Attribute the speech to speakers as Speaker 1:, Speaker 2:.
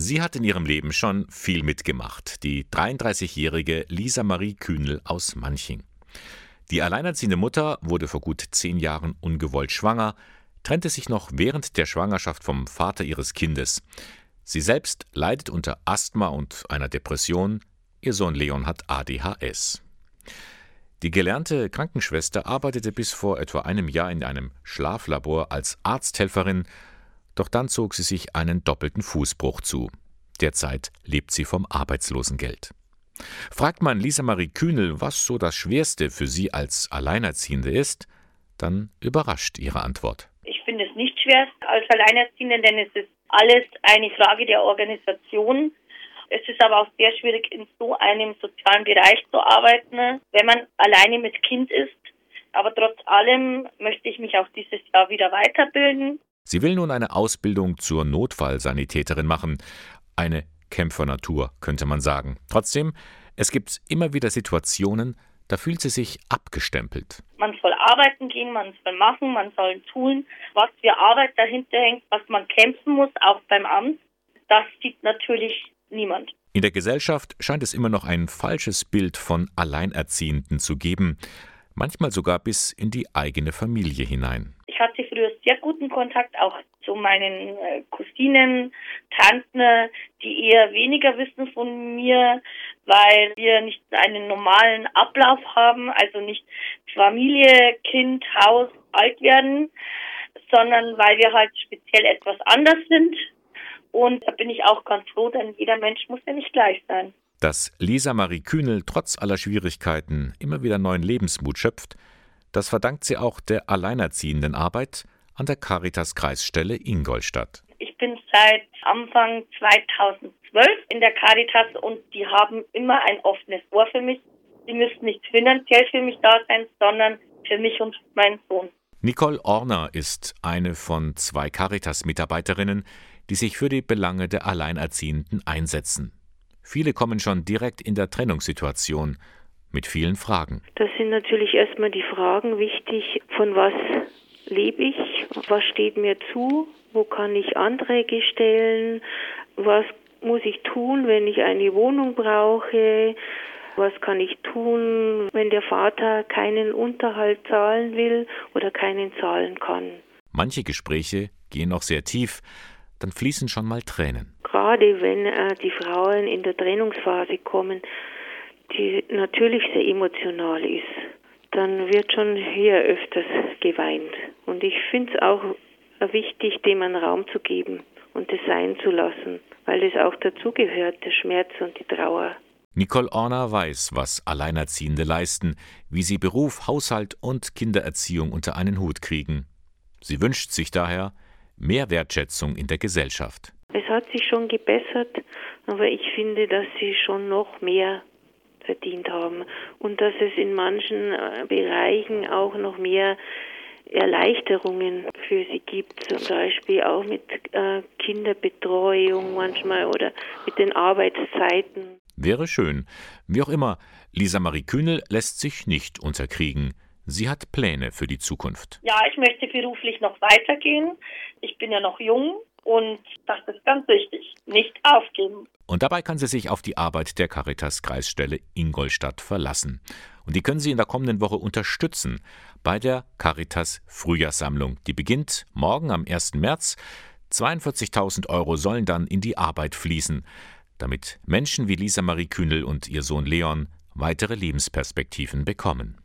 Speaker 1: Sie hat in ihrem Leben schon viel mitgemacht, die 33-jährige Lisa Marie Kühnel aus Manching. Die alleinerziehende Mutter wurde vor gut zehn Jahren ungewollt schwanger, trennte sich noch während der Schwangerschaft vom Vater ihres Kindes. Sie selbst leidet unter Asthma und einer Depression, ihr Sohn Leon hat ADHS. Die gelernte Krankenschwester arbeitete bis vor etwa einem Jahr in einem Schlaflabor als Arzthelferin doch dann zog sie sich einen doppelten Fußbruch zu. Derzeit lebt sie vom Arbeitslosengeld. Fragt man Lisa Marie Kühnel, was so das Schwerste für sie als Alleinerziehende ist, dann überrascht ihre Antwort.
Speaker 2: Ich finde es nicht schwer als Alleinerziehende, denn es ist alles eine Frage der Organisation. Es ist aber auch sehr schwierig, in so einem sozialen Bereich zu arbeiten, wenn man alleine mit Kind ist. Aber trotz allem möchte ich mich auch dieses Jahr wieder weiterbilden.
Speaker 1: Sie will nun eine Ausbildung zur Notfallsanitäterin machen. Eine Kämpfernatur, könnte man sagen. Trotzdem, es gibt immer wieder Situationen, da fühlt sie sich abgestempelt.
Speaker 2: Man soll arbeiten gehen, man soll machen, man soll tun, was für Arbeit dahinter hängt, was man kämpfen muss, auch beim Amt. Das sieht natürlich niemand.
Speaker 1: In der Gesellschaft scheint es immer noch ein falsches Bild von Alleinerziehenden zu geben, manchmal sogar bis in die eigene Familie hinein.
Speaker 2: Ich hatte früher sehr guten Kontakt auch zu meinen äh, Cousinen, Tanten, die eher weniger wissen von mir, weil wir nicht einen normalen Ablauf haben, also nicht Familie, Kind, Haus, alt werden, sondern weil wir halt speziell etwas anders sind. Und da bin ich auch ganz froh, denn jeder Mensch muss ja nicht gleich sein.
Speaker 1: Dass Lisa Marie Kühnel trotz aller Schwierigkeiten immer wieder neuen Lebensmut schöpft, das verdankt sie auch der alleinerziehenden Arbeit an der Caritas Kreisstelle Ingolstadt.
Speaker 2: Ich bin seit Anfang 2012 in der Caritas und die haben immer ein offenes Ohr für mich. Sie müssen nicht finanziell für mich da sein, sondern für mich und meinen Sohn.
Speaker 1: Nicole Orner ist eine von zwei Caritas-Mitarbeiterinnen, die sich für die Belange der Alleinerziehenden einsetzen. Viele kommen schon direkt in der Trennungssituation mit vielen Fragen.
Speaker 3: Da sind natürlich erstmal die Fragen wichtig, von was lebe ich, was steht mir zu, wo kann ich Anträge stellen, was muss ich tun, wenn ich eine Wohnung brauche, was kann ich tun, wenn der Vater keinen Unterhalt zahlen will oder keinen zahlen kann.
Speaker 1: Manche Gespräche gehen noch sehr tief, dann fließen schon mal Tränen.
Speaker 3: Gerade wenn äh, die Frauen in der Trennungsphase kommen, die natürlich sehr emotional ist, dann wird schon hier öfters geweint. Und ich finde es auch wichtig, dem einen Raum zu geben und es sein zu lassen, weil es auch dazugehört, der Schmerz und die Trauer.
Speaker 1: Nicole Orner weiß, was Alleinerziehende leisten, wie sie Beruf, Haushalt und Kindererziehung unter einen Hut kriegen. Sie wünscht sich daher mehr Wertschätzung in der Gesellschaft.
Speaker 3: Es hat sich schon gebessert, aber ich finde, dass sie schon noch mehr verdient haben und dass es in manchen äh, Bereichen auch noch mehr Erleichterungen für sie gibt, zum Beispiel auch mit äh, Kinderbetreuung manchmal oder mit den Arbeitszeiten.
Speaker 1: Wäre schön. Wie auch immer, Lisa Marie Kühnel lässt sich nicht unterkriegen. Sie hat Pläne für die Zukunft.
Speaker 2: Ja, ich möchte beruflich noch weitergehen. Ich bin ja noch jung und das ist ganz wichtig. Nicht aufgeben.
Speaker 1: Und dabei kann sie sich auf die Arbeit der Caritas Kreisstelle Ingolstadt verlassen. Und die können Sie in der kommenden Woche unterstützen bei der Caritas Frühjahrssammlung. Die beginnt morgen am 1. März. 42.000 Euro sollen dann in die Arbeit fließen, damit Menschen wie Lisa Marie Kühnel und ihr Sohn Leon weitere Lebensperspektiven bekommen.